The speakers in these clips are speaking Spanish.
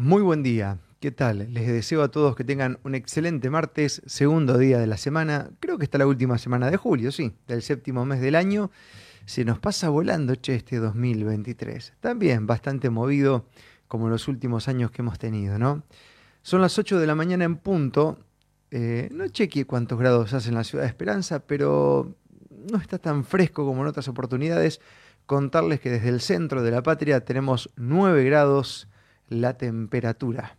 Muy buen día. ¿Qué tal? Les deseo a todos que tengan un excelente martes, segundo día de la semana. Creo que está la última semana de julio, sí, del séptimo mes del año. Se nos pasa volando, che, este 2023. También bastante movido como los últimos años que hemos tenido, ¿no? Son las 8 de la mañana en punto. Eh, no chequeé cuántos grados hace en la ciudad de Esperanza, pero no está tan fresco como en otras oportunidades. Contarles que desde el centro de la patria tenemos 9 grados la temperatura,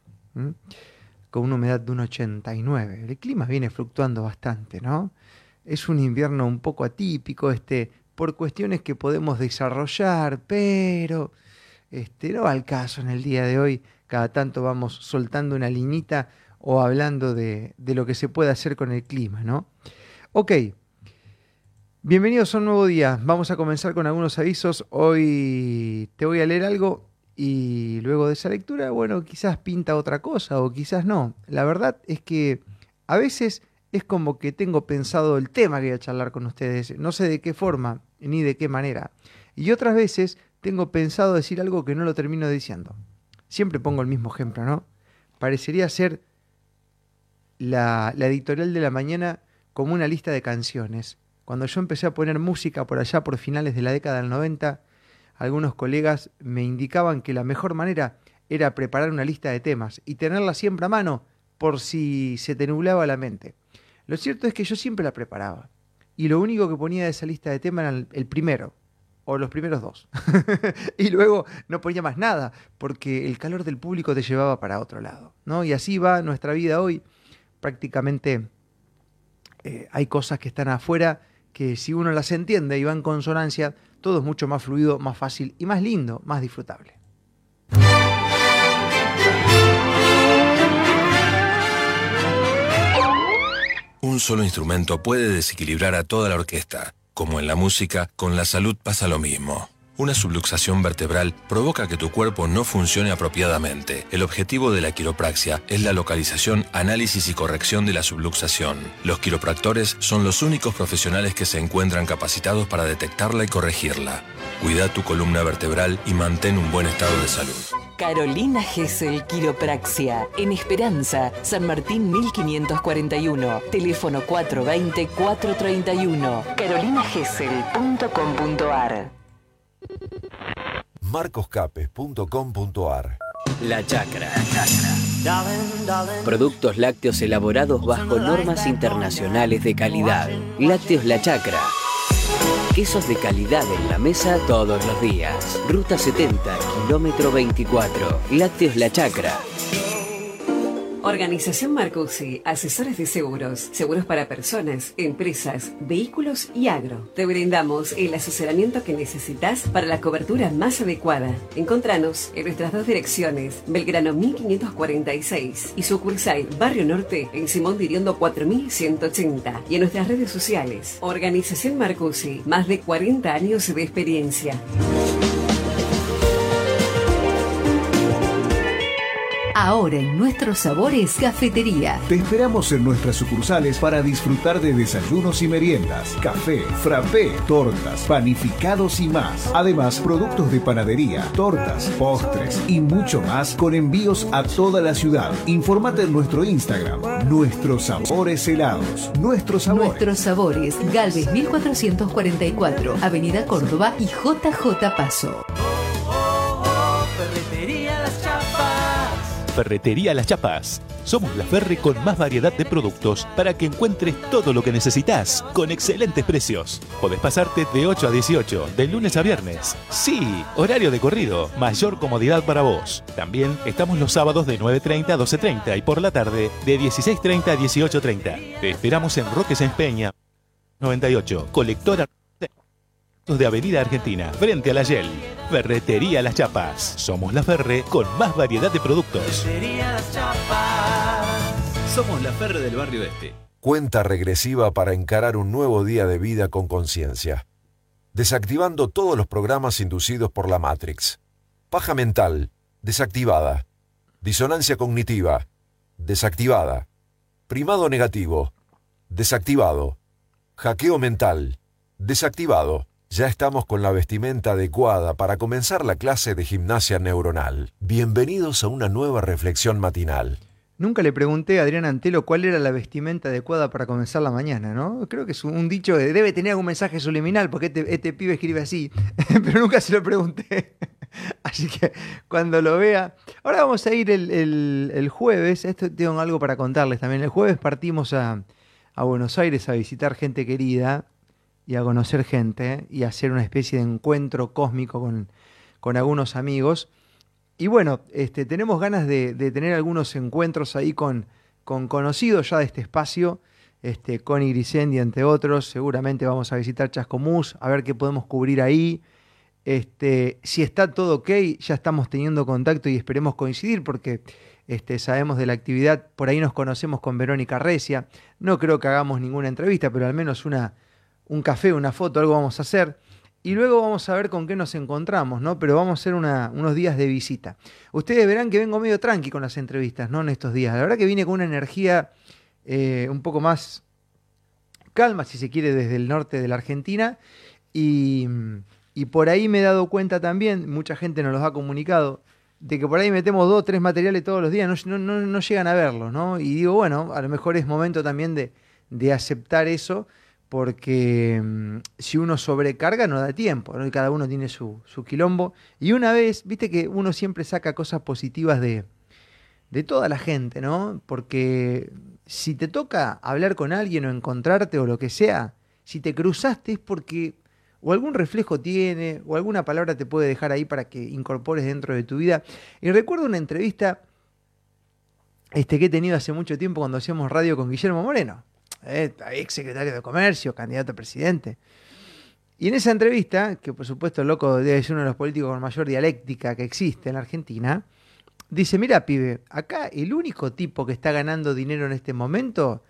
con una humedad de un 89. El clima viene fluctuando bastante, ¿no? Es un invierno un poco atípico, este, por cuestiones que podemos desarrollar, pero este, no va al caso en el día de hoy. Cada tanto vamos soltando una liñita o hablando de, de lo que se puede hacer con el clima, ¿no? Ok, bienvenidos a un nuevo día. Vamos a comenzar con algunos avisos. Hoy te voy a leer algo y luego de esa lectura, bueno, quizás pinta otra cosa o quizás no. La verdad es que a veces es como que tengo pensado el tema que voy a charlar con ustedes, no sé de qué forma ni de qué manera. Y otras veces tengo pensado decir algo que no lo termino diciendo. Siempre pongo el mismo ejemplo, ¿no? Parecería ser la, la editorial de la mañana como una lista de canciones. Cuando yo empecé a poner música por allá por finales de la década del 90, algunos colegas me indicaban que la mejor manera era preparar una lista de temas y tenerla siempre a mano por si se te nublaba la mente. Lo cierto es que yo siempre la preparaba y lo único que ponía de esa lista de temas era el primero o los primeros dos. y luego no ponía más nada porque el calor del público te llevaba para otro lado. ¿no? Y así va nuestra vida hoy. Prácticamente eh, hay cosas que están afuera que si uno las entiende y va en consonancia, todo es mucho más fluido, más fácil y más lindo, más disfrutable. Un solo instrumento puede desequilibrar a toda la orquesta. Como en la música, con la salud pasa lo mismo. Una subluxación vertebral provoca que tu cuerpo no funcione apropiadamente. El objetivo de la quiropraxia es la localización, análisis y corrección de la subluxación. Los quiropractores son los únicos profesionales que se encuentran capacitados para detectarla y corregirla. Cuida tu columna vertebral y mantén un buen estado de salud. Carolina Gesell Quiropraxia, en Esperanza, San Martín 1541, teléfono 420-431, carolinagessel.com.ar marcoscapes.com.ar La Chacra. Productos lácteos elaborados bajo normas internacionales de calidad. Lácteos La Chacra. Quesos de calidad en la mesa todos los días. Ruta 70, kilómetro 24. Lácteos La Chacra. Organización Marcusi, asesores de seguros, seguros para personas, empresas, vehículos y agro. Te brindamos el asesoramiento que necesitas para la cobertura más adecuada. Encontranos en nuestras dos direcciones, Belgrano 1546 y sucursal Barrio Norte en Simón Diriondo 4180 y en nuestras redes sociales. Organización Marcusi, más de 40 años de experiencia. Ahora en nuestros sabores, cafetería. Te esperamos en nuestras sucursales para disfrutar de desayunos y meriendas, café, frappé, tortas, panificados y más. Además, productos de panadería, tortas, postres y mucho más con envíos a toda la ciudad. Informate en nuestro Instagram, Nuestros Sabores Helados. Nuestros Sabores. Nuestros sabores, Galvez 1444, Avenida Córdoba y JJ Paso. Ferretería Las Chapas. Somos la Ferre con más variedad de productos para que encuentres todo lo que necesitas con excelentes precios. Podés pasarte de 8 a 18, de lunes a viernes. Sí, horario de corrido, mayor comodidad para vos. También estamos los sábados de 9.30 a 12.30 y por la tarde de 16.30 a 18.30. Te esperamos en Roques en Peña 98, colectora de Avenida Argentina, frente a la Yel. Ferretería Las Chapas. Somos la Ferre con más variedad de productos. Somos la Ferre del barrio este. Cuenta regresiva para encarar un nuevo día de vida con conciencia. Desactivando todos los programas inducidos por la Matrix. Paja mental, desactivada. Disonancia cognitiva, desactivada. Primado negativo, desactivado. Hackeo mental, desactivado Ya estamos con la vestimenta adecuada para comenzar la clase de gimnasia neuronal. Bienvenidos a una nueva reflexión matinal. Nunca le pregunté a Adrián Antelo cuál era la vestimenta adecuada para comenzar la mañana, ¿no? Creo que es un dicho que debe tener algún mensaje subliminal, porque este, este pibe escribe así, pero nunca se lo pregunté. Así que cuando lo vea. Ahora vamos a ir el, jueves. Esto tengo algo para contarles también. El jueves partimos a, a Buenos Aires a visitar gente querida y a conocer gente y hacer una especie de encuentro cósmico con, con algunos amigos. Y bueno, este, tenemos ganas de, tener algunos encuentros ahí con, con conocidos ya de este espacio, este, con Grisendi, entre otros. Seguramente vamos a visitar Chascomús, a ver qué podemos cubrir ahí. Este, si está todo ok, ya estamos teniendo contacto y esperemos coincidir porque este, sabemos de la actividad. Por ahí nos conocemos con Verónica Recia. No creo que hagamos ninguna entrevista, pero al menos una, un café, una foto, algo vamos a hacer. Y luego vamos a ver con qué nos encontramos, ¿no? Pero vamos a hacer unos días de visita. Ustedes verán que vengo medio tranqui con las entrevistas, ¿no? En estos días. La verdad que vine con una energía eh, un poco más calma, si se quiere, desde el norte de la Argentina. Y, por ahí me he dado cuenta también, mucha gente nos los ha comunicado, de que por ahí metemos dos tres materiales todos los días, no, no, llegan a verlos, ¿no? Y digo, bueno, a lo mejor es momento también de, de aceptar eso porque mm, si uno sobrecarga no da tiempo, ¿no? cada uno tiene su, quilombo. Y una vez, viste que uno siempre saca cosas positivas de, de toda la gente, ¿no? Porque si te toca hablar con alguien o encontrarte o lo que sea, si te cruzaste es porque o algún reflejo tiene, o alguna palabra te puede dejar ahí para que incorpores dentro de tu vida. Y recuerdo una entrevista este, que he tenido hace mucho tiempo cuando hacíamos radio con Guillermo Moreno eh, ex secretario de Comercio, candidato a presidente. Y en esa entrevista, que por supuesto el loco debe ser uno de los políticos con mayor dialéctica que existe en la Argentina, dice, mira pibe, acá el único tipo que está ganando dinero en este momento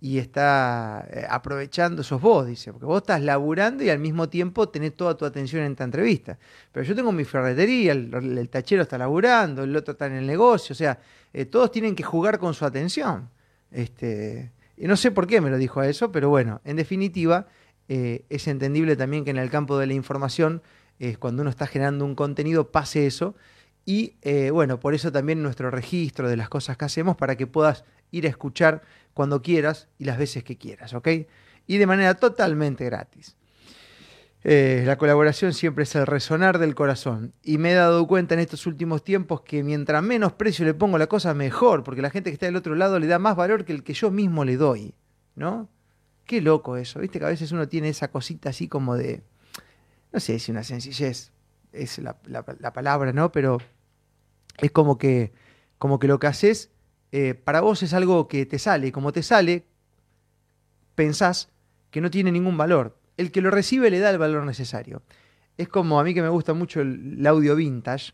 y está eh, aprovechando sos vos, dice, porque vos estás laburando y al mismo tiempo tenés toda tu atención en esta entrevista. Pero yo tengo mi ferretería, el, tachero está laburando, el otro está en el negocio, o sea, eh, todos tienen que jugar con su atención. Este, no sé por qué me lo dijo a eso, pero bueno, en definitiva, eh, es entendible también que en el campo de la información, cuando uno está generando un contenido, pase eso. Y eh, bueno, por eso también nuestro registro de las cosas que hacemos para que puedas ir a escuchar cuando quieras y las veces que quieras, ¿ok? Y de manera totalmente gratis. Eh, la colaboración siempre es el resonar del corazón. Y me he dado cuenta en estos últimos tiempos que mientras menos precio le pongo la cosa, mejor, porque la gente que está del otro lado le da más valor que el que yo mismo le doy, ¿no? Qué loco eso, ¿viste? Que a veces uno tiene esa cosita así como de, no sé si una sencillez es la, palabra, ¿no? Pero es como que, como que lo que haces eh, para vos es algo que te sale, como te sale, pensás que no tiene ningún valor el que lo recibe le da el valor necesario. Es como a mí que me gusta mucho el, audio vintage,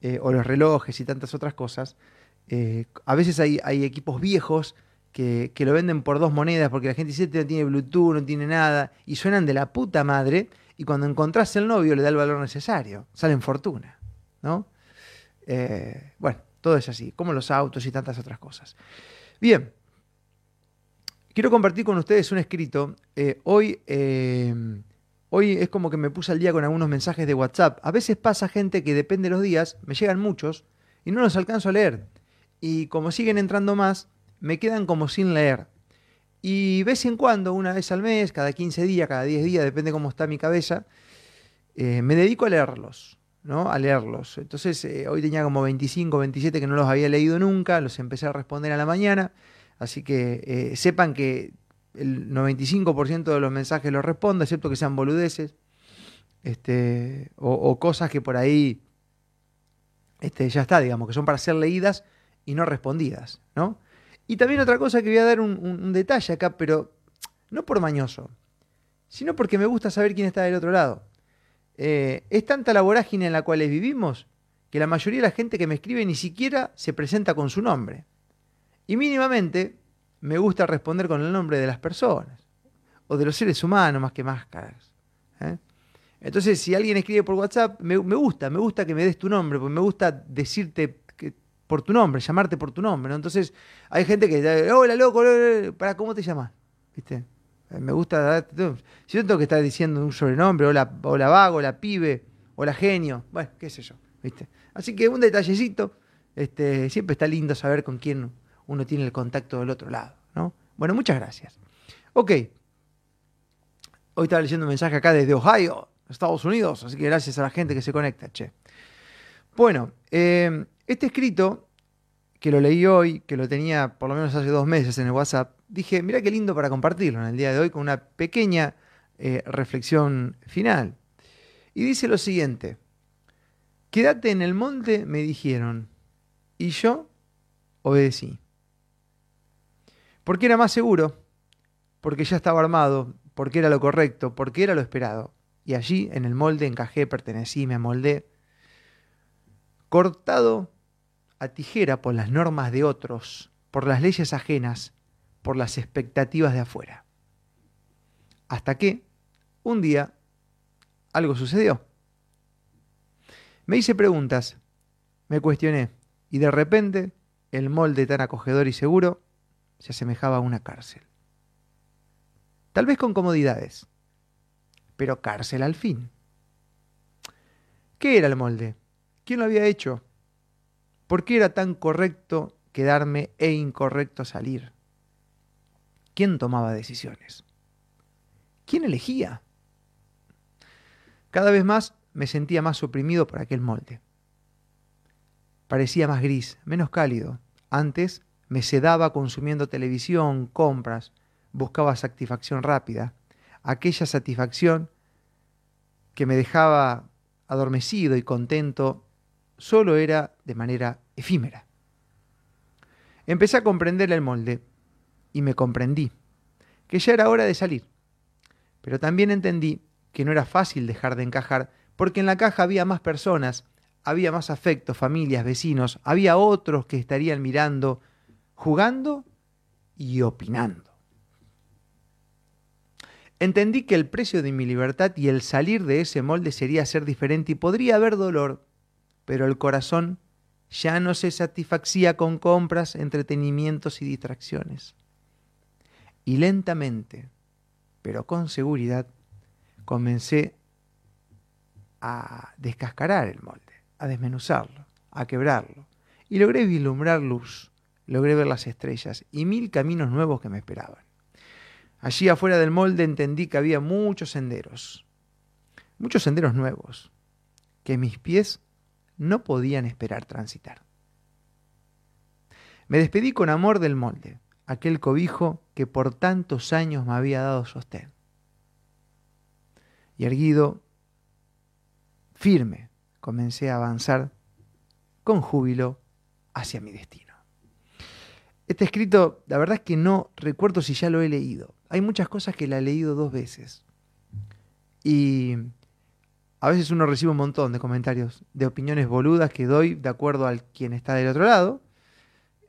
eh, o los relojes y tantas otras cosas. Eh, a veces hay, equipos viejos que, lo venden por dos monedas porque la gente dice este no tiene Bluetooth, no tiene nada, y suenan de la puta madre, y cuando encontrás el novio le da el valor necesario, salen fortuna, ¿no? Eh, bueno, todo es así, como los autos y tantas otras cosas. Bien, Quiero compartir con ustedes un escrito. Eh, hoy, eh, hoy es como que me puse al día con algunos mensajes de WhatsApp. A veces pasa gente que depende de los días, me llegan muchos y no los alcanzo a leer. Y como siguen entrando más, me quedan como sin leer. Y vez en cuando, una vez al mes, cada 15 días, cada 10 días, depende cómo está mi cabeza, eh, me dedico a leerlos. ¿no? a leerlos. Entonces, hoy tenía como 25, 27 que no los había leído nunca, los empecé a responder a la mañana. Así que eh, sepan que el 95% de los mensajes los respondo, excepto que sean boludeces este, o, cosas que por ahí este, ya está, digamos, que son para ser leídas y no respondidas. ¿no? Y también otra cosa que voy a dar un, detalle acá, pero no por mañoso, sino porque me gusta saber quién está del otro lado. Eh, es tanta la vorágine en la cual vivimos que la mayoría de la gente que me escribe ni siquiera se presenta con su nombre. Y mínimamente me gusta responder con el nombre de las personas o de los seres humanos más que máscaras. ¿eh? Entonces, si alguien escribe por WhatsApp, me, gusta, me gusta que me des tu nombre, porque me gusta decirte por tu nombre, llamarte por tu nombre. Entonces, hay gente que hola loco, ¿para cómo te llamas? ¿Viste? Eh, Me gusta. Si yo tengo que estar diciendo un sobrenombre, o la, o la vago, la pibe, o la genio, bueno, qué sé yo, ¿viste? Así que un detallecito, este, siempre está lindo saber con quién uno tiene el contacto del otro lado, ¿no? Bueno, muchas gracias. Ok. Hoy estaba leyendo un mensaje acá desde Ohio, Estados Unidos, así que gracias a la gente que se conecta, che. Bueno, eh, este escrito, que lo leí hoy, que lo tenía por lo menos hace dos meses en el WhatsApp, dije, mira qué lindo para compartirlo en el día de hoy con una pequeña eh, reflexión final. Y dice lo siguiente, quédate en el monte, me dijeron, y yo obedecí. Porque era más seguro, porque ya estaba armado, porque era lo correcto, porque era lo esperado. Y allí, en el molde, encajé, pertenecí, me amoldé, cortado a tijera por las normas de otros, por las leyes ajenas, por las expectativas de afuera. Hasta que, un día, algo sucedió. Me hice preguntas, me cuestioné, y de repente, el molde tan acogedor y seguro se asemejaba a una cárcel. Tal vez con comodidades, pero cárcel al fin. ¿Qué era el molde? ¿Quién lo había hecho? ¿Por qué era tan correcto quedarme e incorrecto salir? ¿Quién tomaba decisiones? ¿Quién elegía? Cada vez más me sentía más oprimido por aquel molde. Parecía más gris, menos cálido. Antes me sedaba consumiendo televisión, compras, buscaba satisfacción rápida. Aquella satisfacción que me dejaba adormecido y contento solo era de manera efímera. Empecé a comprender el molde y me comprendí que ya era hora de salir. Pero también entendí que no era fácil dejar de encajar porque en la caja había más personas, había más afectos, familias, vecinos, había otros que estarían mirando, jugando y opinando. Entendí que el precio de mi libertad y el salir de ese molde sería ser diferente y podría haber dolor, pero el corazón ya no se satisfacía con compras, entretenimientos y distracciones. Y lentamente, pero con seguridad, comencé a descascarar el molde, a desmenuzarlo, a quebrarlo. Y logré vislumbrar luz, logré ver las estrellas y mil caminos nuevos que me esperaban. Allí afuera del molde entendí que había muchos senderos, muchos senderos nuevos, que mis pies no podían esperar transitar. Me despedí con amor del molde, aquel cobijo que por tantos años me había dado sostén. Y erguido, firme, comencé a avanzar con júbilo hacia mi destino. Este escrito, la verdad es que no recuerdo si ya lo he leído. Hay muchas cosas que la he leído dos veces. Y a veces uno recibe un montón de comentarios, de opiniones boludas que doy de acuerdo al quien está del otro lado.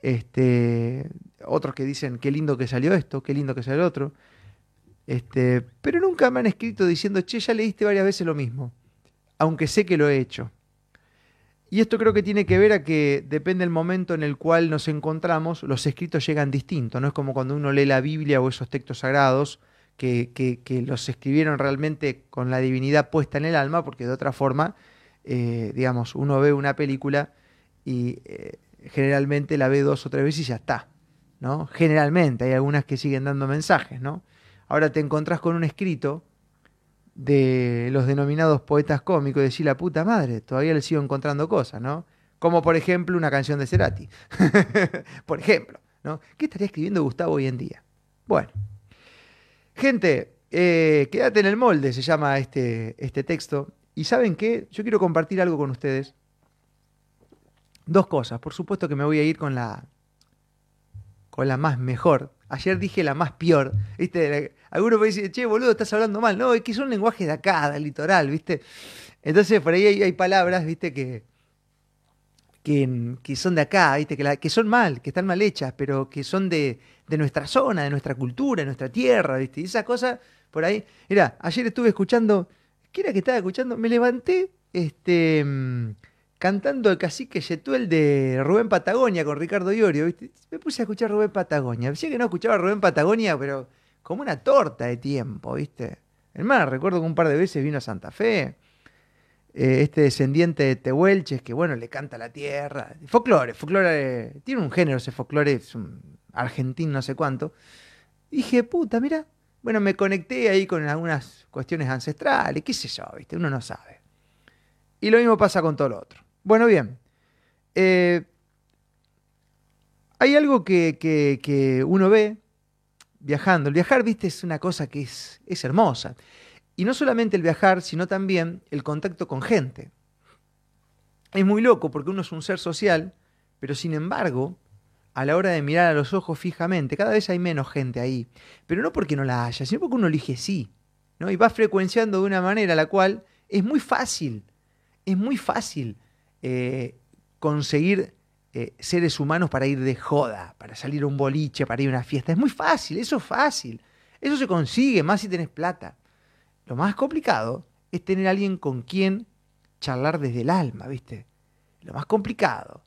Este, otros que dicen qué lindo que salió esto, qué lindo que salió el otro. Este, pero nunca me han escrito diciendo, che, ya leíste varias veces lo mismo, aunque sé que lo he hecho. Y esto creo que tiene que ver a que depende del momento en el cual nos encontramos, los escritos llegan distintos. No es como cuando uno lee la Biblia o esos textos sagrados que, que, que los escribieron realmente con la divinidad puesta en el alma, porque de otra forma, eh, digamos, uno ve una película y eh, generalmente la ve dos o tres veces y ya está. ¿no? Generalmente, hay algunas que siguen dando mensajes, ¿no? Ahora te encontrás con un escrito de los denominados poetas cómicos y decís la puta madre, todavía le sigo encontrando cosas, ¿no? Como por ejemplo una canción de Cerati. por ejemplo, ¿no? ¿Qué estaría escribiendo Gustavo hoy en día? Bueno. Gente, eh, quédate en el molde, se llama este, este texto. Y saben qué, yo quiero compartir algo con ustedes. Dos cosas. Por supuesto que me voy a ir con la, con la más mejor. Ayer dije la más peor. ¿Viste? Algunos me dicen, che, boludo, estás hablando mal. No, es que son lenguajes de acá, del litoral, ¿viste? Entonces, por ahí hay, palabras, ¿viste? Que, que, son de acá, ¿viste? Que, son mal, que están mal hechas, pero que son de, de, nuestra zona, de nuestra cultura, de nuestra tierra, ¿viste? Y esas cosas, por ahí. Mira, ayer estuve escuchando. ¿Qué era que estaba escuchando? Me levanté, este cantando el cacique Yetuel de Rubén Patagonia con Ricardo Iorio, ¿viste? Me puse a escuchar Rubén Patagonia. Decía que no escuchaba Rubén Patagonia, pero como una torta de tiempo, ¿viste? Más, recuerdo que un par de veces vino a Santa Fe, eh, este descendiente de Tehuelches, que bueno, le canta la tierra. Folclore, folclore, tiene un género ese folclore, es un argentino no sé cuánto. dije, puta, mira, bueno, me conecté ahí con algunas cuestiones ancestrales, qué sé yo, ¿viste? Uno no sabe. Y lo mismo pasa con todo lo otro. Bueno, bien. Eh, hay algo que, uno ve viajando. El viajar, viste, es una cosa que es, es hermosa. Y no solamente el viajar, sino también el contacto con gente. Es muy loco porque uno es un ser social, pero sin embargo, a la hora de mirar a los ojos fijamente, cada vez hay menos gente ahí. Pero no porque no la haya, sino porque uno elige sí. ¿no? Y va frecuenciando de una manera la cual es muy fácil, es muy fácil eh, conseguir eh, seres humanos para ir de joda, para salir a un boliche, para ir a una fiesta. Es muy fácil, eso es fácil. Eso se consigue, más si tenés plata. Lo más complicado es tener a alguien con quien charlar desde el alma, ¿viste? Lo más complicado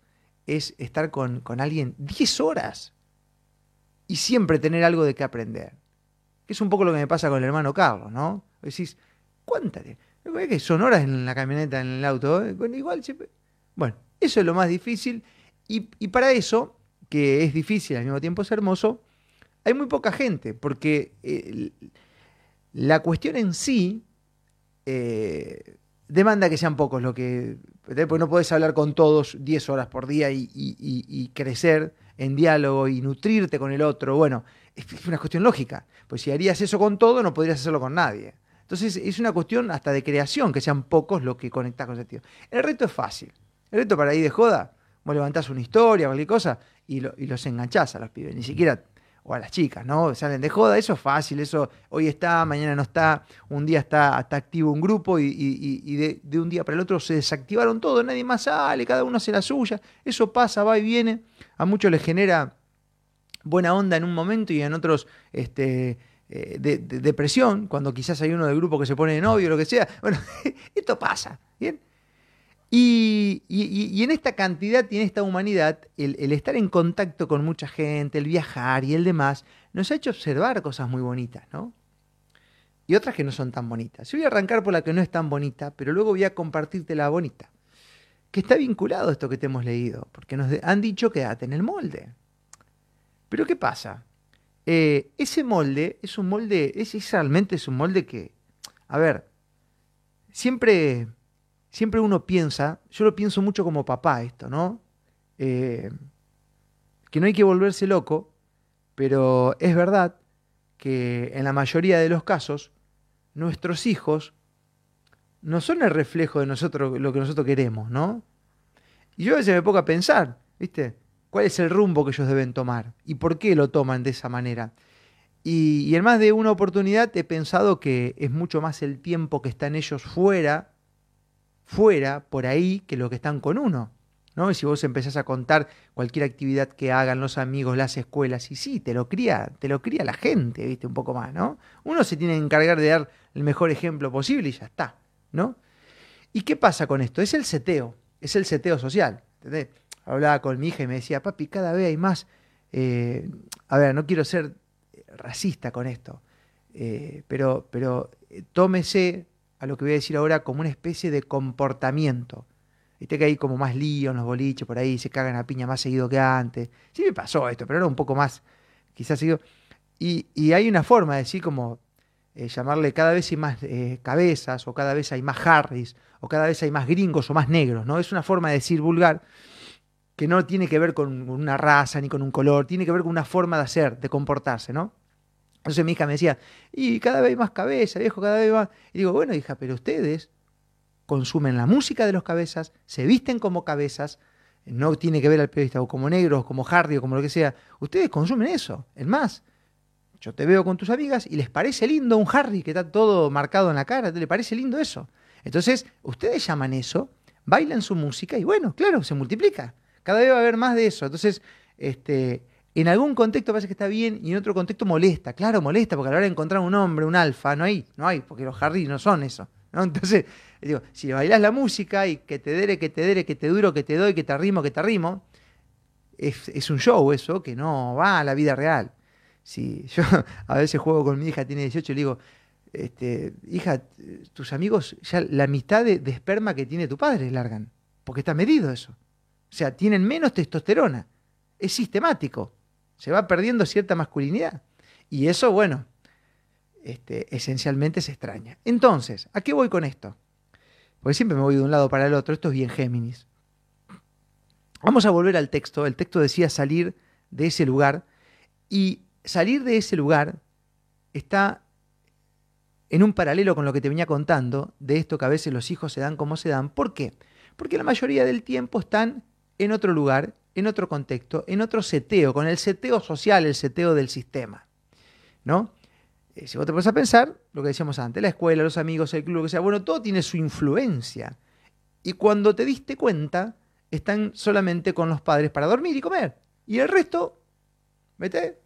es estar con, alguien 10 horas y siempre tener algo de qué aprender. es un poco lo que me pasa con el hermano Carlos, ¿no? Decís, ¿cuántas? que son horas en la camioneta, en el auto. ¿eh? Igual. Bueno, eso es lo más difícil y, para eso, que es difícil al mismo tiempo es hermoso, hay muy poca gente, porque eh, la cuestión en sí eh, demanda que sean pocos lo que. Porque no podés hablar con todos 10 horas por día y, crecer en diálogo y nutrirte con el otro. Bueno, es, una cuestión lógica. Pues si harías eso con todo, no podrías hacerlo con nadie. Entonces es una cuestión hasta de creación, que sean pocos los que conectás con ese tío. El reto es fácil. El reto para ir de joda Vos levantás una historia, cualquier cosa, y, los enganchás a los pibes. Ni siquiera, o a las chicas, ¿no? Salen de joda, eso es fácil, eso hoy está, mañana no está, un día está, activo un grupo y, de, un día para el otro se desactivaron todo, nadie más sale, cada uno hace la suya. Eso pasa, va y viene. A muchos les genera buena onda en un momento y en otros este, eh, de, depresión, cuando quizás hay uno del grupo que se pone de novio o lo que sea. Bueno, esto pasa, ¿bien? Y, en esta cantidad y en esta humanidad, el, estar en contacto con mucha gente, el viajar y el demás, nos ha hecho observar cosas muy bonitas, ¿no? Y otras que no son tan bonitas. Yo voy a arrancar por la que no es tan bonita, pero luego voy a compartirte la bonita. Que está vinculado a esto que te hemos leído, porque nos han dicho quédate en el molde. Pero ¿qué pasa? Eh, ese molde es un molde, es, realmente es un molde que, a ver, siempre siempre uno piensa, yo lo pienso mucho como papá esto, ¿no? Eh, que no hay que volverse loco, pero es verdad que en la mayoría de los casos nuestros hijos no son el reflejo de nosotros, lo que nosotros queremos, ¿no? Y yo a veces me pongo a pensar, ¿viste? ¿Cuál es el rumbo que ellos deben tomar? ¿Y por qué lo toman de esa manera? Y, y en más de una oportunidad he pensado que es mucho más el tiempo que están ellos fuera fuera, por ahí, que lo que están con uno. ¿no? Y si vos empezás a contar cualquier actividad que hagan los amigos, las escuelas, y sí, te lo cría, te lo cría la gente, viste, un poco más, ¿no? Uno se tiene que encargar de dar el mejor ejemplo posible y ya está, ¿no? ¿Y qué pasa con esto? Es el seteo, es el seteo social. Hablaba con mi hija y me decía, papi, cada vez hay más. Eh, a ver, no quiero ser racista con esto, eh, pero, pero eh, tómese a lo que voy a decir ahora como una especie de comportamiento. Viste que hay como más lío en los boliches por ahí, se cagan a piña más seguido que antes. Sí me pasó esto, pero era un poco más, quizás seguido. Y, hay una forma de decir como eh, llamarle cada vez hay más eh, cabezas, o cada vez hay más Harris, o cada vez hay más gringos o más negros, ¿no? Es una forma de decir vulgar que no tiene que ver con una raza ni con un color, tiene que ver con una forma de hacer, de comportarse, ¿no? Entonces mi hija me decía, y cada vez más cabeza, viejo, cada vez más. Y digo, bueno, hija, pero ustedes consumen la música de los cabezas, se visten como cabezas, no tiene que ver al periodista o como negros, como Hardy o como lo que sea. Ustedes consumen eso. Es más, yo te veo con tus amigas y les parece lindo un Harry que está todo marcado en la cara, ¿le parece lindo eso? Entonces, ustedes llaman eso, bailan su música y bueno, claro, se multiplica. Cada vez va a haber más de eso. Entonces, este, en algún contexto parece que está bien y en otro contexto molesta. Claro, molesta, porque a la hora de encontrar un hombre, un alfa, no hay, no hay, porque los Harry no son eso. Entonces, digo, si bailas la música y que te dere, que te dere, que te duro, que te doy, que te arrimo, que te arrimo, es, un show eso que no va a la vida real. si yo a veces juego con mi hija, tiene 18, y le digo, este, hija, tus amigos, ya la mitad de, de esperma que tiene tu padre largan, porque está medido eso. O sea, tienen menos testosterona. Es sistemático. Se va perdiendo cierta masculinidad. Y eso, bueno, este, esencialmente se extraña. Entonces, ¿a qué voy con esto? Porque siempre me voy de un lado para el otro. Esto es bien Géminis. Vamos a volver al texto. El texto decía salir de ese lugar. Y salir de ese lugar está en un paralelo con lo que te venía contando, de esto que a veces los hijos se dan como se dan. ¿Por qué? Porque la mayoría del tiempo están en otro lugar, en otro contexto, en otro seteo, con el seteo social, el seteo del sistema. ¿No? Eh, si vos te pones a pensar, lo que decíamos antes, la escuela, los amigos, el club, lo que sea, bueno, todo tiene su influencia. Y cuando te diste cuenta, están solamente con los padres para dormir y comer. Y el resto, ¿vete?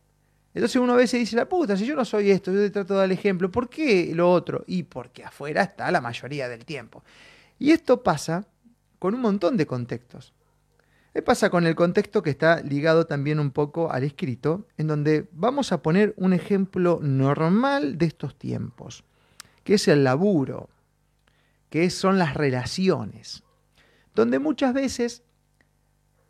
Entonces uno a veces dice, la puta, si yo no soy esto, yo te trato de dar el ejemplo, ¿por qué lo otro? Y porque afuera está la mayoría del tiempo. Y esto pasa con un montón de contextos. ¿Qué pasa con el contexto que está ligado también un poco al escrito, en donde vamos a poner un ejemplo normal de estos tiempos, que es el laburo, que son las relaciones, donde muchas veces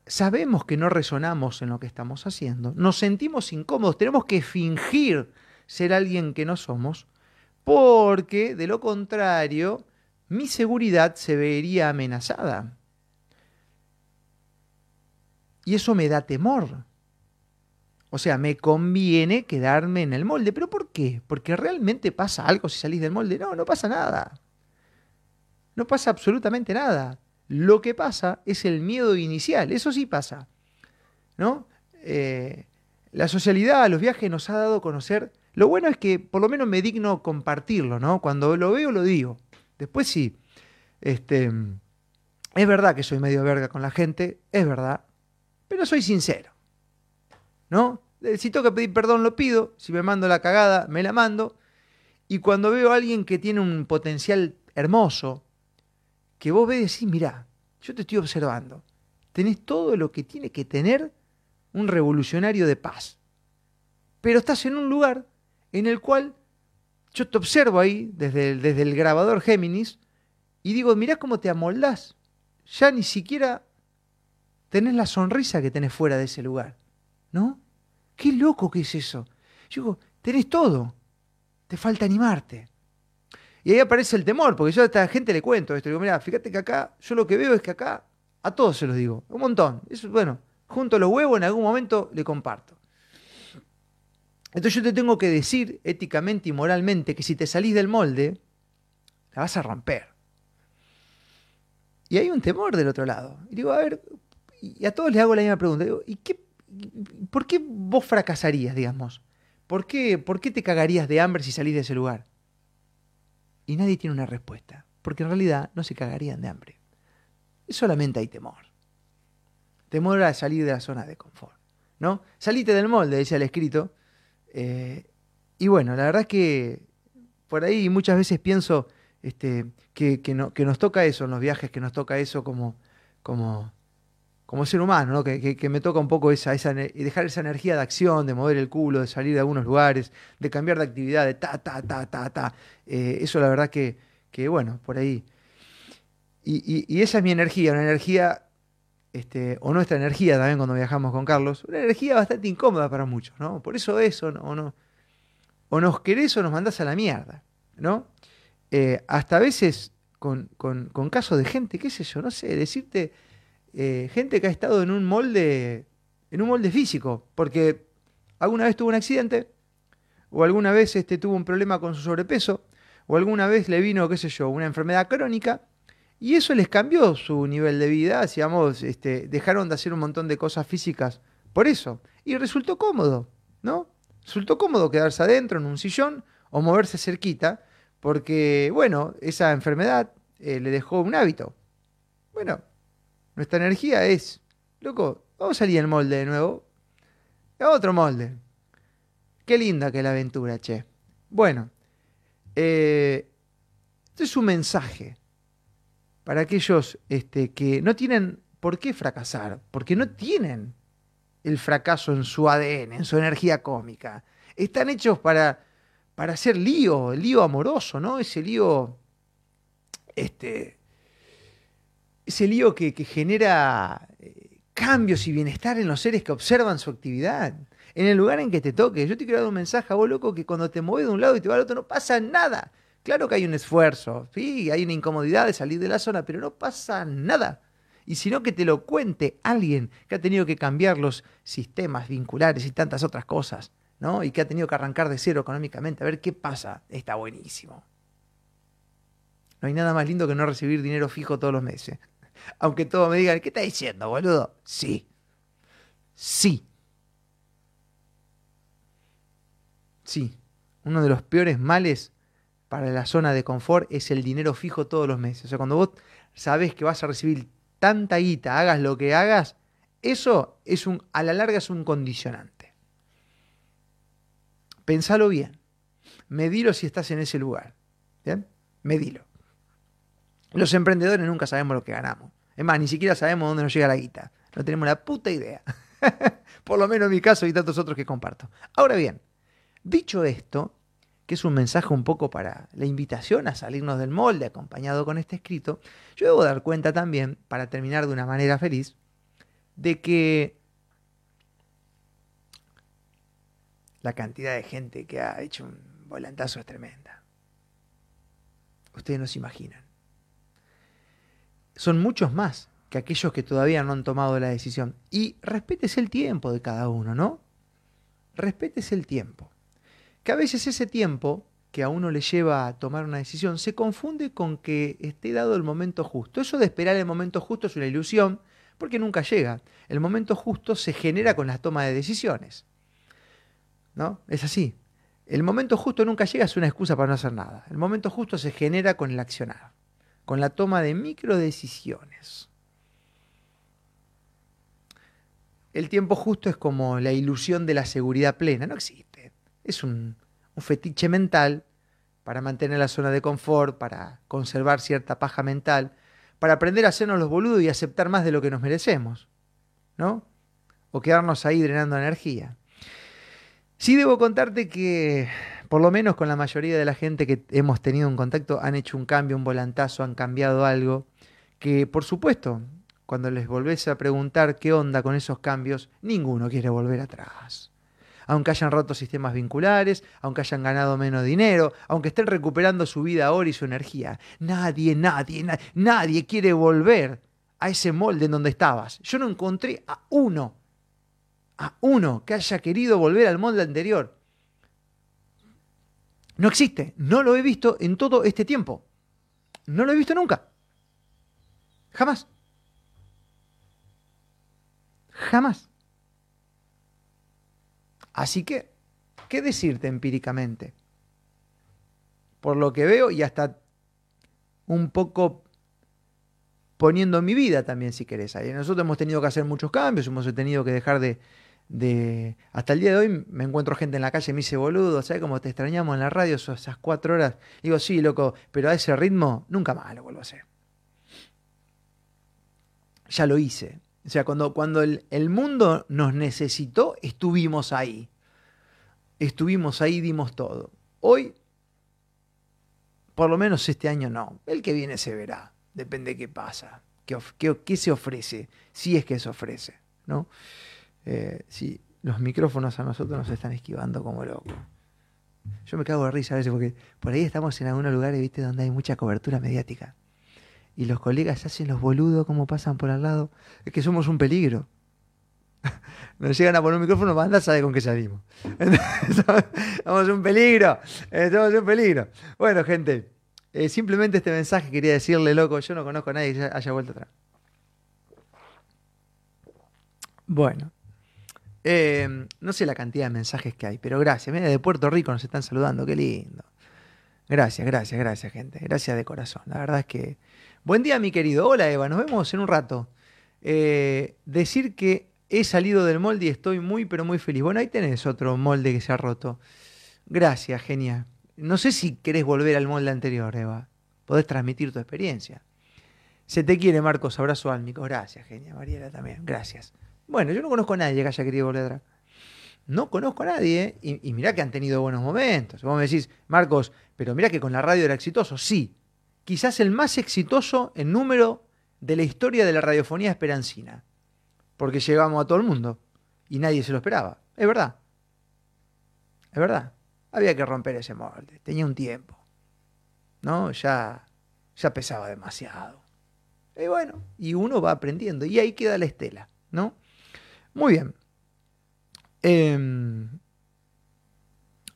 sabemos que no resonamos en lo que estamos haciendo, nos sentimos incómodos, tenemos que fingir ser alguien que no somos, porque de lo contrario, mi seguridad se vería amenazada. Y eso me da temor. O sea, me conviene quedarme en el molde. ¿Pero por qué? ¿Porque realmente pasa algo si salís del molde? No, no pasa nada. No pasa absolutamente nada. Lo que pasa es el miedo inicial. Eso sí pasa. ¿No? Eh, la socialidad, los viajes nos ha dado a conocer. Lo bueno es que por lo menos me digno compartirlo, ¿no? Cuando lo veo, lo digo. Después sí. Este, es verdad que soy medio verga con la gente, es verdad pero soy sincero. ¿No? Si tengo que pedir perdón, lo pido. Si me mando la cagada, me la mando. Y cuando veo a alguien que tiene un potencial hermoso, que vos ves y decís, mirá, yo te estoy observando. Tenés todo lo que tiene que tener un revolucionario de paz. Pero estás en un lugar en el cual yo te observo ahí, desde el, desde el grabador Géminis, y digo, mirá cómo te amoldás. Ya ni siquiera tenés la sonrisa que tenés fuera de ese lugar. ¿No? Qué loco que es eso. Yo digo, tenés todo. Te falta animarte. Y ahí aparece el temor, porque yo a esta gente le cuento esto. Digo, mira, fíjate que acá, yo lo que veo es que acá, a todos se los digo, un montón. Eso, bueno, junto a los huevos en algún momento le comparto. Entonces yo te tengo que decir éticamente y moralmente que si te salís del molde, la vas a romper. Y hay un temor del otro lado. Y digo, a ver, y a todos les hago la misma pregunta. ¿y qué, ¿Por qué vos fracasarías, digamos? ¿Por qué, ¿Por qué te cagarías de hambre si salís de ese lugar? Y nadie tiene una respuesta, porque en realidad no se cagarían de hambre. Solamente hay temor. Temor a salir de la zona de confort. ¿no? Salite del molde, decía el escrito. Eh, y bueno, la verdad es que por ahí muchas veces pienso este, que, que, nos toca eso en los viajes, que nos toca eso como, como, como ser humano, ¿no? que, me toca un poco esa, esa, dejar esa energía de acción, de mover el culo, de salir de algunos lugares, de cambiar de actividad, de ta, ta, ta, ta, ta. Eh, eso la verdad que, que, bueno, por ahí. Y, y, esa es mi energía, una energía, este, o nuestra energía también cuando viajamos con Carlos, una energía bastante incómoda para muchos, ¿no? Por eso eso, o, no, o nos querés o nos mandás a la mierda, ¿no? Eh, hasta a veces con, con, con casos de gente, qué sé yo, no sé, decirte eh, gente que ha estado en un molde, en un molde físico, porque alguna vez tuvo un accidente, o alguna vez este, tuvo un problema con su sobrepeso, o alguna vez le vino, qué sé yo, una enfermedad crónica, y eso les cambió su nivel de vida, digamos, este, dejaron de hacer un montón de cosas físicas por eso, y resultó cómodo, ¿no? Resultó cómodo quedarse adentro en un sillón o moverse cerquita, porque, bueno, esa enfermedad eh, le dejó un hábito. Bueno, nuestra energía es, loco, vamos a salir del molde de nuevo. A otro molde. Qué linda que la aventura, che. Bueno, eh, es un mensaje para aquellos este, que no tienen por qué fracasar, porque no tienen el fracaso en su ADN, en su energía cósmica. están hechos para, para hacer lío, el lío amoroso, ¿no? Ese lío, este, ese lío que, genera eh, cambios y bienestar en los seres que observan su actividad. En el lugar en que te toque. Yo te quiero dar un mensaje a vos, loco, que cuando te mueves de un lado y te vas al otro no pasa nada. Claro que hay un esfuerzo, sí, hay una incomodidad de salir de la zona, pero no pasa nada. Y sino que te lo cuente alguien que ha tenido que cambiar los sistemas vinculares y tantas otras cosas, ¿no? Y que ha tenido que arrancar de cero económicamente, a ver qué pasa, está buenísimo. No hay nada más lindo que no recibir dinero fijo todos los meses. Aunque todos me digan, ¿qué estás diciendo, boludo? Sí. Sí. Sí. Uno de los peores males para la zona de confort es el dinero fijo todos los meses. O sea, cuando vos sabés que vas a recibir tanta guita, hagas lo que hagas, eso es un, a la larga es un condicionante. Pensalo bien. Medilo si estás en ese lugar. ¿Bien? Medilo. Los emprendedores nunca sabemos lo que ganamos. Es más, ni siquiera sabemos dónde nos llega la guita. No tenemos la puta idea. Por lo menos en mi caso y tantos otros que comparto. Ahora bien, dicho esto, que es un mensaje un poco para la invitación a salirnos del molde acompañado con este escrito, yo debo dar cuenta también, para terminar de una manera feliz, de que la cantidad de gente que ha hecho un volantazo es tremenda. Ustedes no se imaginan. Son muchos más que aquellos que todavía no han tomado la decisión. Y respétese el tiempo de cada uno, ¿no? Respétese el tiempo que a veces ese tiempo que a uno le lleva a tomar una decisión se confunde con que esté dado el momento justo. Eso de esperar el momento justo es una ilusión porque nunca llega. El momento justo se genera con la toma de decisiones. ¿No? Es así. El momento justo nunca llega es una excusa para no hacer nada. El momento justo se genera con el accionar, con la toma de micro decisiones. El tiempo justo es como la ilusión de la seguridad plena. No existe es un, fetiche mental para mantener la zona de confort, para conservar cierta paja mental, para aprender a hacernos los boludos y aceptar más de lo que nos merecemos, ¿no? O quedarnos ahí drenando energía. Sí debo contarte que, por lo menos con la mayoría de la gente que hemos tenido un contacto, han hecho un cambio, un volantazo, han cambiado algo, que por supuesto, cuando les volvés a preguntar qué onda con esos cambios, ninguno quiere volver atrás aunque hayan roto sistemas vinculares, aunque hayan ganado menos dinero, aunque estén recuperando su vida ahora y su energía. Nadie, nadie, nadie, quiere volver a ese molde en donde estabas. Yo no encontré a uno, a uno que haya querido volver al molde anterior. No existe, no lo he visto en todo este tiempo. No lo he visto nunca. Jamás. Jamás. Así que, ¿qué decirte empíricamente? Por lo que veo y hasta un poco poniendo mi vida también, si querés. Nosotros hemos tenido que hacer muchos cambios, hemos tenido que dejar de, de... Hasta el día de hoy me encuentro gente en la calle y me dice, boludo, ¿sabes cómo te extrañamos en la radio esas cuatro horas? Digo, sí, loco, pero a ese ritmo nunca más lo vuelvo a hacer. Ya lo hice. O sea, cuando, cuando el, el mundo nos necesitó, estuvimos ahí. Estuvimos ahí, dimos todo. Hoy, por lo menos este año no. El que viene se verá. Depende qué pasa. ¿Qué, qué, se ofrece? Si es que se ofrece. ¿no? Eh, si los micrófonos a nosotros nos están esquivando como locos. Yo me cago de risa a veces porque por ahí estamos en algunos lugares, viste, donde hay mucha cobertura mediática y los colegas hacen los boludos como pasan por al lado, es que somos un peligro. Nos llegan a poner un micrófono, banda sabe con qué salimos. somos un peligro, eh, somos un peligro. Bueno, gente, eh, simplemente este mensaje quería decirle, loco, yo no conozco a nadie que haya vuelto atrás. Bueno, eh, no sé la cantidad de mensajes que hay, pero gracias. Mira, de Puerto Rico nos están saludando, qué lindo. Gracias, gracias, gracias, gente. Gracias de corazón. La verdad es que Buen día, mi querido. Hola, Eva. Nos vemos en un rato. Eh, decir que he salido del molde y estoy muy, pero muy feliz. Bueno, ahí tenés otro molde que se ha roto. Gracias, genial. No sé si querés volver al molde anterior, Eva. Podés transmitir tu experiencia. Se te quiere, Marcos. Abrazo álmico. Gracias, genia. Mariela también. Gracias. Bueno, yo no conozco a nadie que haya querido volver atrás. no conozco a nadie, y, y mirá que han tenido buenos momentos. Vos me decís, Marcos, pero mirá que con la radio era exitoso. Sí, quizás el más exitoso en número de la historia de la radiofonía esperancina, porque llegamos a todo el mundo y nadie se lo esperaba. Es verdad. Es verdad. Había que romper ese molde. Tenía un tiempo. ¿No? Ya, ya pesaba demasiado. Y bueno, y uno va aprendiendo. Y ahí queda la estela. ¿No? Muy bien. Em,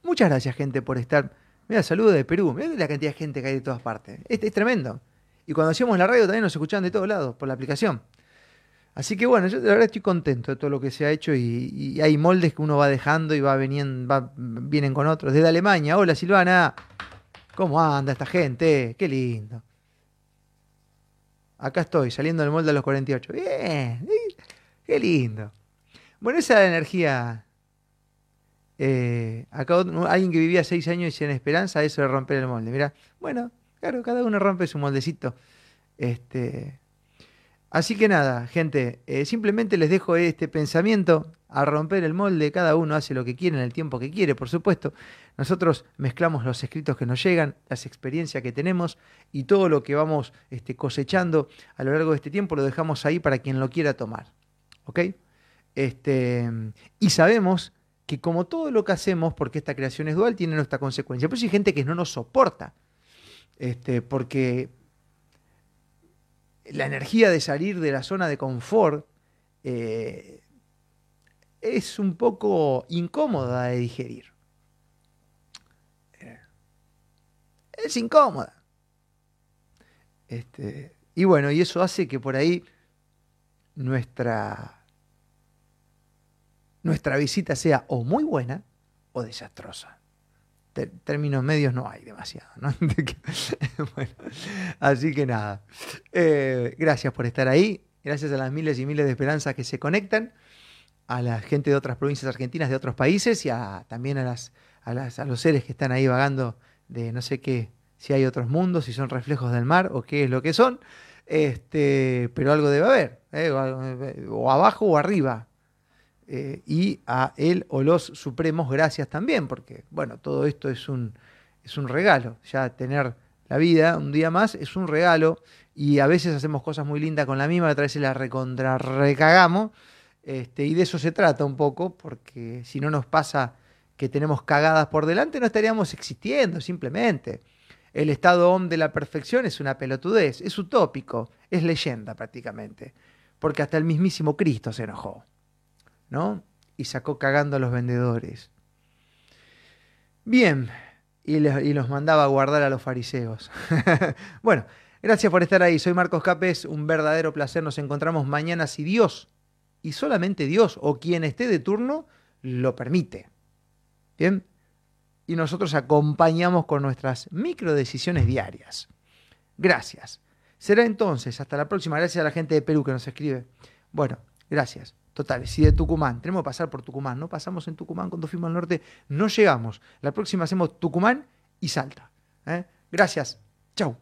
muchas gracias, gente, por estar. Mira, saludos de Perú. Mira la cantidad de gente que hay de todas partes. Es, es tremendo. Y cuando hacíamos la radio también nos escuchaban de todos lados por la aplicación. Así que bueno, yo de verdad estoy contento de todo lo que se ha hecho y, y hay moldes que uno va dejando y va veniendo, va, vienen con otros. Desde Alemania, hola Silvana, ¿cómo anda esta gente? Qué lindo. Acá estoy, saliendo del molde a los 48. Bien, qué lindo. Bueno, esa energía. Eh, acá alguien que vivía seis años y sin esperanza, eso de romper el molde. Mira, bueno, claro, cada uno rompe su moldecito. Este, así que nada, gente, eh, simplemente les dejo este pensamiento a romper el molde. Cada uno hace lo que quiere en el tiempo que quiere, por supuesto. Nosotros mezclamos los escritos que nos llegan, las experiencias que tenemos y todo lo que vamos este, cosechando a lo largo de este tiempo lo dejamos ahí para quien lo quiera tomar. ¿Ok? Este, y sabemos que como todo lo que hacemos, porque esta creación es dual, tiene nuestra consecuencia. Por eso hay gente que no nos soporta, este, porque la energía de salir de la zona de confort eh, es un poco incómoda de digerir. Eh, Es incómoda. Este, y bueno, y eso hace que por ahí nuestra nuestra visita sea o muy buena o desastrosa. Te- términos medios no hay demasiado, ¿no? Bueno, así que nada. Eh, gracias por estar ahí. Gracias a las miles y miles de esperanzas que se conectan, a la gente de otras provincias argentinas, de otros países y a, también a, las, a, las- a los seres que están ahí vagando de no sé qué, si hay otros mundos, si son reflejos del mar o qué es lo que son. Este, pero algo debe haber, ¿eh? algo- o abajo o arriba, eh, y a él o los supremos gracias también, porque bueno, todo esto es un, es un regalo, ya tener la vida un día más es un regalo y a veces hacemos cosas muy lindas con la misma, otras veces la recontra recagamos, este, y de eso se trata un poco, porque si no nos pasa que tenemos cagadas por delante, no estaríamos existiendo simplemente. El estado OM de la perfección es una pelotudez, es utópico, es leyenda prácticamente, porque hasta el mismísimo Cristo se enojó. ¿No? Y sacó cagando a los vendedores. Bien, y, y los mandaba a guardar a los fariseos. bueno, gracias por estar ahí. Soy Marcos Capes, un verdadero placer. Nos encontramos mañana si Dios, y solamente Dios, o quien esté de turno, lo permite. Bien, y nosotros acompañamos con nuestras micro decisiones diarias. Gracias. Será entonces, hasta la próxima. Gracias a la gente de Perú que nos escribe. Bueno, gracias. Total, si de Tucumán, tenemos que pasar por Tucumán, no pasamos en Tucumán cuando fuimos al norte, no llegamos. La próxima hacemos Tucumán y Salta. ¿eh? Gracias. Chau.